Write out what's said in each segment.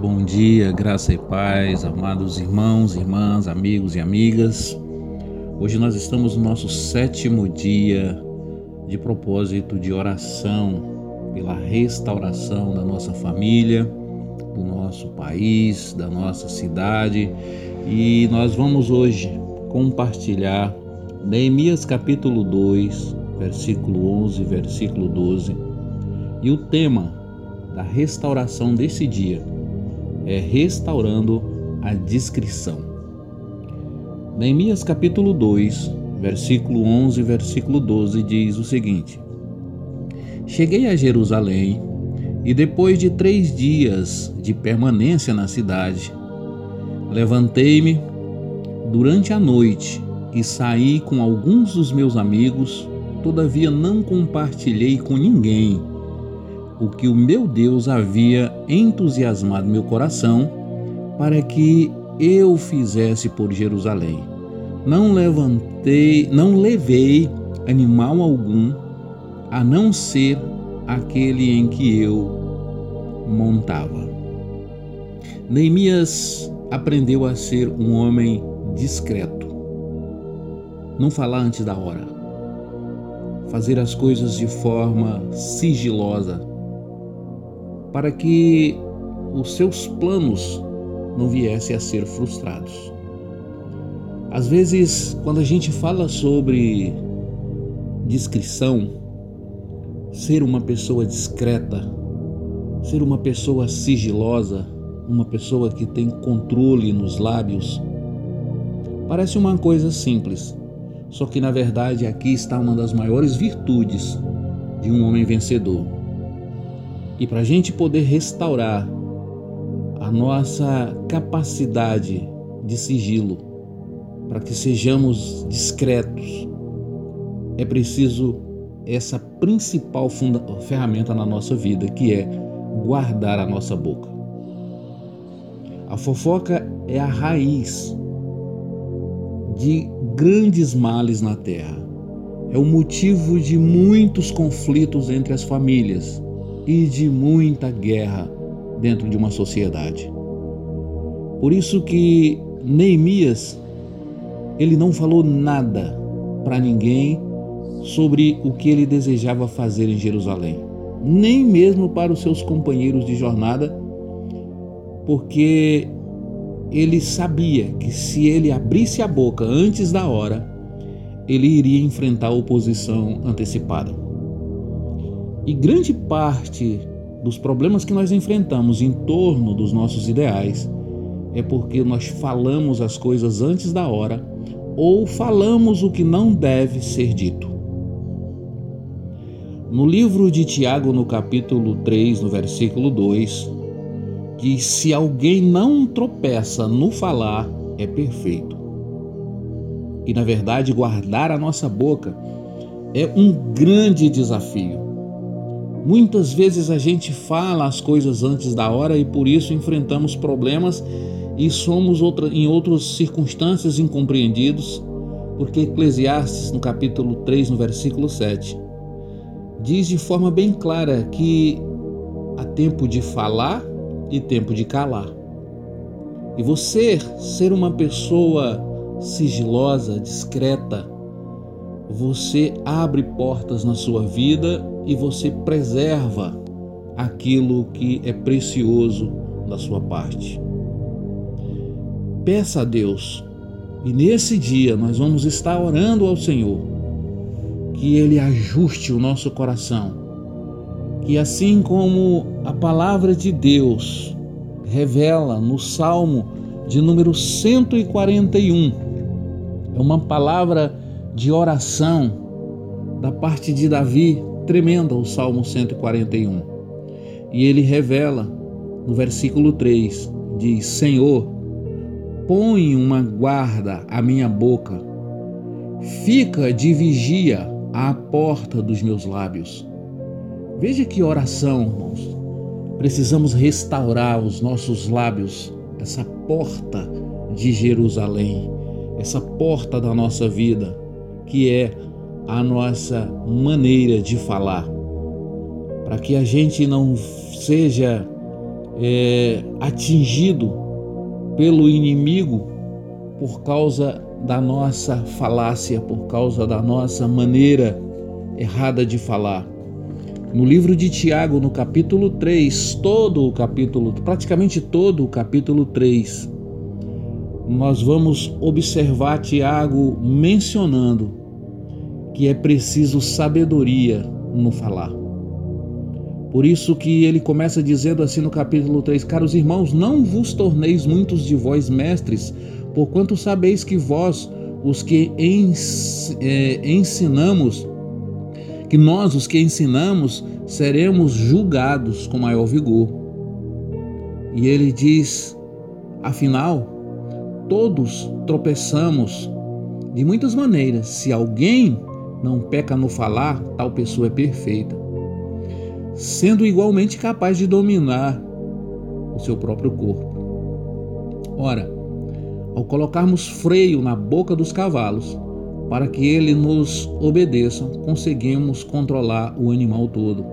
bom dia, graça e paz, amados irmãos, irmãs, amigos e amigas. Hoje nós estamos no nosso sétimo dia de propósito de oração pela restauração da nossa família, do nosso país, da nossa cidade e nós vamos hoje compartilhar Neemias capítulo 2, versículo 11, versículo 12 e o tema da restauração desse dia é restaurando a discrição. Neemias capítulo 2, versículo 11 e versículo 12 diz o seguinte: Cheguei a Jerusalém e depois de três dias de permanência na cidade, levantei-me durante a noite e saí com alguns dos meus amigos, todavia não compartilhei com ninguém o que o meu Deus havia entusiasmado meu coração para que eu fizesse por Jerusalém. Não levantei, não levei animal algum, a não ser aquele em que eu montava. Neemias aprendeu a ser um homem discreto. Não falar antes da hora. Fazer as coisas de forma sigilosa, para que os seus planos não viessem a ser frustrados. Às vezes, quando a gente fala sobre discrição, ser uma pessoa discreta, ser uma pessoa sigilosa, uma pessoa que tem controle nos lábios, parece uma coisa simples. Só que na verdade aqui está uma das maiores virtudes de um homem vencedor e para a gente poder restaurar a nossa capacidade de sigilo, para que sejamos discretos, é preciso essa principal ferramenta na nossa vida, que é guardar a nossa boca. A fofoca é a raiz de grandes males na terra. É o motivo de muitos conflitos entre as famílias e de muita guerra dentro de uma sociedade. Por isso que Neemias ele não falou nada para ninguém sobre o que ele desejava fazer em Jerusalém, nem mesmo para os seus companheiros de jornada, porque ele sabia que se ele abrisse a boca antes da hora, ele iria enfrentar oposição antecipada. E grande parte dos problemas que nós enfrentamos em torno dos nossos ideais é porque nós falamos as coisas antes da hora ou falamos o que não deve ser dito. No livro de Tiago, no capítulo 3, no versículo 2, diz: Se alguém não tropeça no falar, é perfeito. E na verdade, guardar a nossa boca é um grande desafio. Muitas vezes a gente fala as coisas antes da hora e por isso enfrentamos problemas e somos outra, em outras circunstâncias incompreendidos, porque Eclesiastes, no capítulo 3, no versículo 7, diz de forma bem clara que há tempo de falar e tempo de calar. E você ser uma pessoa sigilosa, discreta, você abre portas na sua vida e você preserva aquilo que é precioso da sua parte. Peça a Deus, e nesse dia nós vamos estar orando ao Senhor, que Ele ajuste o nosso coração, que assim como a palavra de Deus revela no Salmo de número 141, é uma palavra de oração da parte de Davi, tremenda, o Salmo 141. E ele revela no versículo 3: diz: Senhor, põe uma guarda à minha boca, fica de vigia à porta dos meus lábios. Veja que oração, irmãos. Precisamos restaurar os nossos lábios, essa porta de Jerusalém, essa porta da nossa vida, que é a nossa maneira de falar, para que a gente não seja é, atingido pelo inimigo por causa da nossa falácia, por causa da nossa maneira errada de falar. No livro de Tiago, no capítulo 3, todo o capítulo, praticamente todo o capítulo 3, nós vamos observar Tiago mencionando que é preciso sabedoria no falar. Por isso que ele começa dizendo assim no capítulo 3: Caros irmãos, não vos torneis muitos de vós mestres, porquanto sabeis que vós, os que é, ensinamos, que nós, os que ensinamos, seremos julgados com maior vigor. E ele diz: afinal, todos tropeçamos de muitas maneiras. Se alguém não peca no falar, tal pessoa é perfeita, sendo igualmente capaz de dominar o seu próprio corpo. Ora, ao colocarmos freio na boca dos cavalos, para que eles nos obedeçam, conseguimos controlar o animal todo.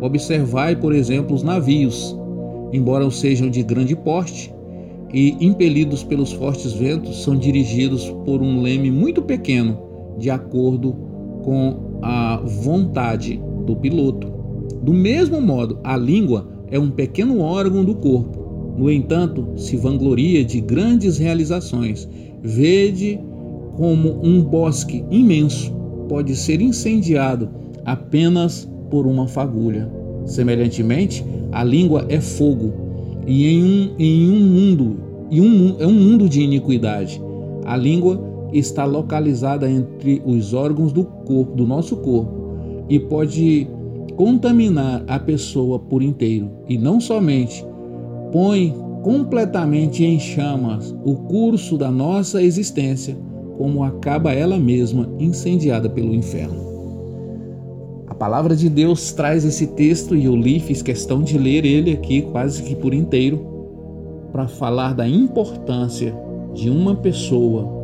Observai, por exemplo, os navios, embora sejam de grande porte e impelidos pelos fortes ventos, são dirigidos por um leme muito pequeno, de acordo com a vontade do piloto. Do mesmo modo, a língua é um pequeno órgão do corpo. No entanto, se vangloria de grandes realizações. Vede como um bosque imenso pode ser incendiado apenas por uma fagulha. Semelhantemente, a língua é fogo, e em um, em um mundo, e um, é um mundo de iniquidade. A língua está localizada entre os órgãos do corpo, do nosso corpo, e pode contaminar a pessoa por inteiro. E não somente põe completamente em chamas o curso da nossa existência, como acaba ela mesma incendiada pelo inferno. A palavra de Deus traz esse texto e eu li, fiz questão de ler ele aqui quase que por inteiro, para falar da importância de uma pessoa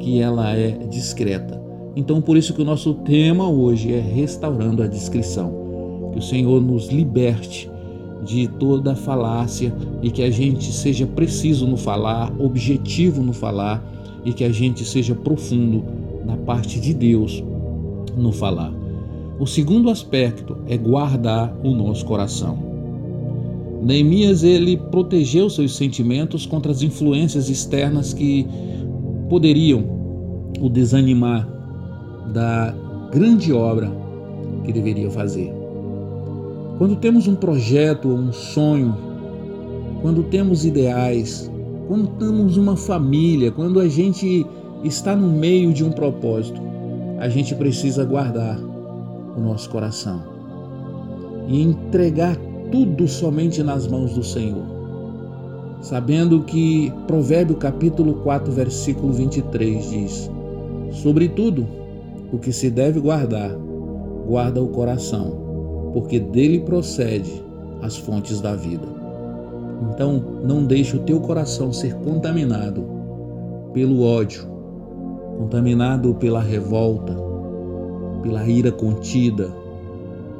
que ela é discreta. Então, por isso que o nosso tema hoje é restaurando a discrição. Que o Senhor nos liberte de toda falácia e que a gente seja preciso no falar, objetivo no falar e que a gente seja profundo na parte de Deus no falar. O segundo aspecto é guardar o nosso coração. Neemias ele protegeu seus sentimentos contra as influências externas que poderiam o desanimar da grande obra que deveria fazer. Quando temos um projeto, um sonho, quando temos ideais, quando temos uma família, quando a gente está no meio de um propósito, a gente precisa guardar o nosso coração e entregar tudo somente nas mãos do Senhor. Sabendo que Provérbio capítulo 4, versículo 23 diz: Sobretudo, o que se deve guardar, guarda o coração, porque dele procede as fontes da vida. Então, não deixe o teu coração ser contaminado pelo ódio, contaminado pela revolta, pela ira contida.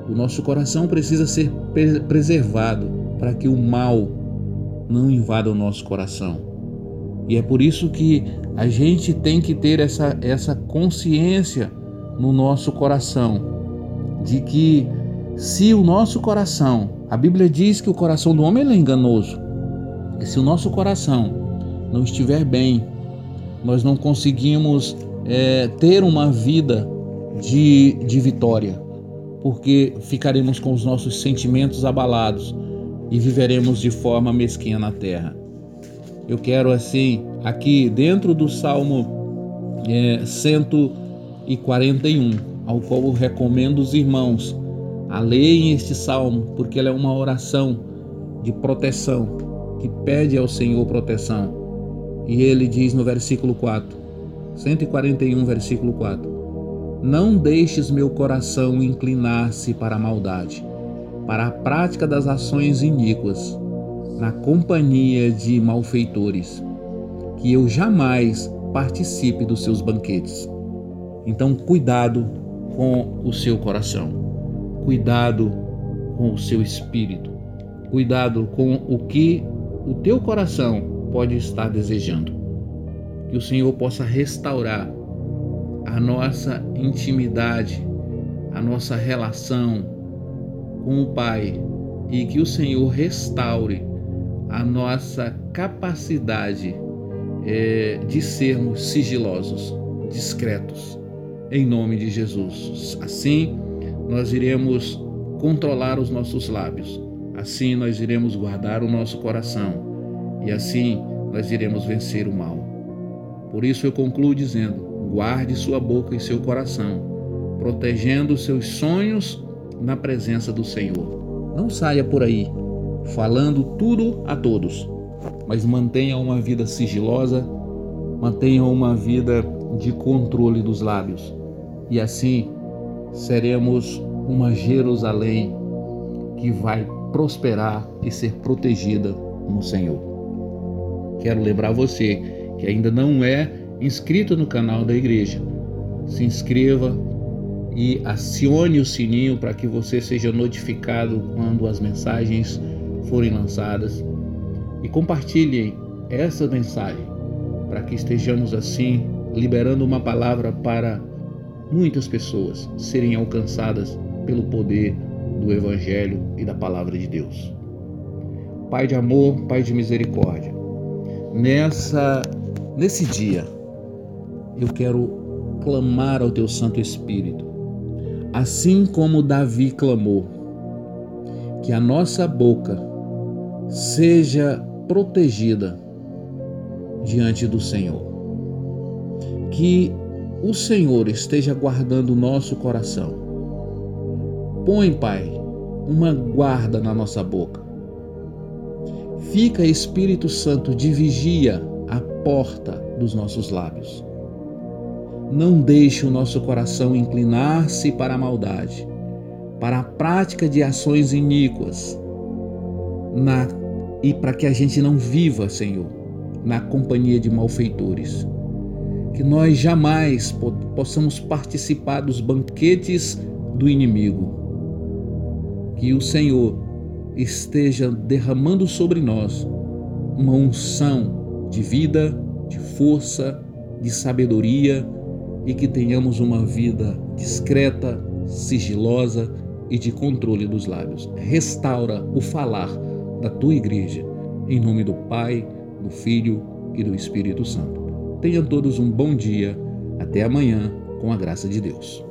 O nosso coração precisa ser preservado para que o mal não invada o nosso coração. E é por isso que a gente tem que ter essa, essa consciência no nosso coração de que se o nosso coração a Bíblia diz que o coração do homem é enganoso. E se o nosso coração não estiver bem, nós não conseguimos é, ter uma vida de, de vitória, porque ficaremos com os nossos sentimentos abalados e viveremos de forma mesquinha na terra. Eu quero, assim, aqui dentro do Salmo é, 141, ao qual eu recomendo os irmãos Aleiem este salmo, porque ela é uma oração de proteção, que pede ao Senhor proteção. E ele diz no versículo 4, 141, versículo 4: Não deixes meu coração inclinar-se para a maldade, para a prática das ações iníquas, na companhia de malfeitores, que eu jamais participe dos seus banquetes. Então, cuidado com o seu coração cuidado com o seu espírito, Cuidado com o que o teu coração pode estar desejando. Que o Senhor possa restaurar a nossa intimidade, a nossa relação com o Pai e que o Senhor restaure a nossa capacidade é, de sermos sigilosos, discretos, em nome de Jesus. Assim, nós iremos controlar os nossos lábios, assim, nós iremos guardar o nosso coração e assim nós iremos vencer o mal. Por isso, eu concluo dizendo: guarde sua boca e seu coração, protegendo seus sonhos na presença do Senhor. Não saia por aí falando tudo a todos, mas mantenha uma vida sigilosa, mantenha uma vida de controle dos lábios. E assim seremos uma Jerusalém que vai prosperar e ser protegida no Senhor. Quero lembrar você que ainda não é inscrito no canal da igreja. Se inscreva e acione o sininho para que você seja notificado quando as mensagens forem lançadas e compartilhem essa mensagem para que estejamos assim liberando uma palavra para muitas pessoas serem alcançadas pelo poder do evangelho e da palavra de Deus. Pai de amor, Pai de misericórdia. Nessa nesse dia eu quero clamar ao teu Santo Espírito, assim como Davi clamou, que a nossa boca seja protegida diante do Senhor. Que o Senhor esteja guardando o nosso coração. Põe, Pai, uma guarda na nossa boca. Fica, Espírito Santo, de vigia à porta dos nossos lábios. Não deixe o nosso coração inclinar-se para a maldade, para a prática de ações iníquas, na e para que a gente não viva, Senhor, na companhia de malfeitores. Que nós jamais possamos participar dos banquetes do inimigo. Que o Senhor esteja derramando sobre nós uma unção de vida, de força, de sabedoria e que tenhamos uma vida discreta, sigilosa e de controle dos lábios. Restaura o falar da tua igreja. Em nome do Pai, do Filho e do Espírito Santo. Tenham todos um bom dia. Até amanhã, com a graça de Deus.